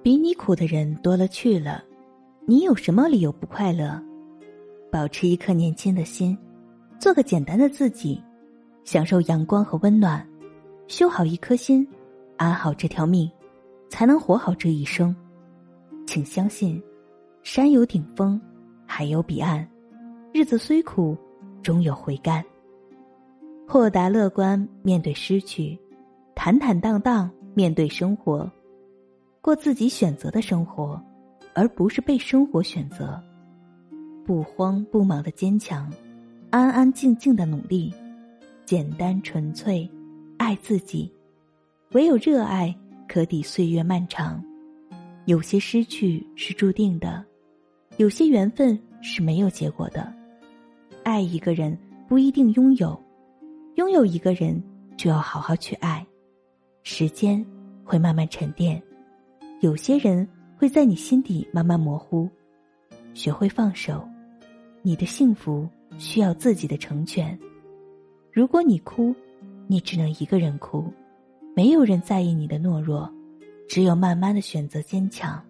比你苦的人多了去了，你有什么理由不快乐？保持一颗年轻的心，做个简单的自己，享受阳光和温暖，修好一颗心，安好这条命，才能活好这一生。请相信，山有顶峰，海有彼岸，日子虽苦，终有回甘。豁达乐观面对失去，坦坦荡荡面对生活。过自己选择的生活，而不是被生活选择。不慌不忙的坚强，安安静静的努力，简单纯粹，爱自己。唯有热爱可抵岁月漫长。有些失去是注定的，有些缘分是没有结果的。爱一个人不一定拥有，拥有一个人就要好好去爱。时间会慢慢沉淀。有些人会在你心底慢慢模糊，学会放手，你的幸福需要自己的成全。如果你哭，你只能一个人哭，没有人在意你的懦弱，只有慢慢的选择坚强。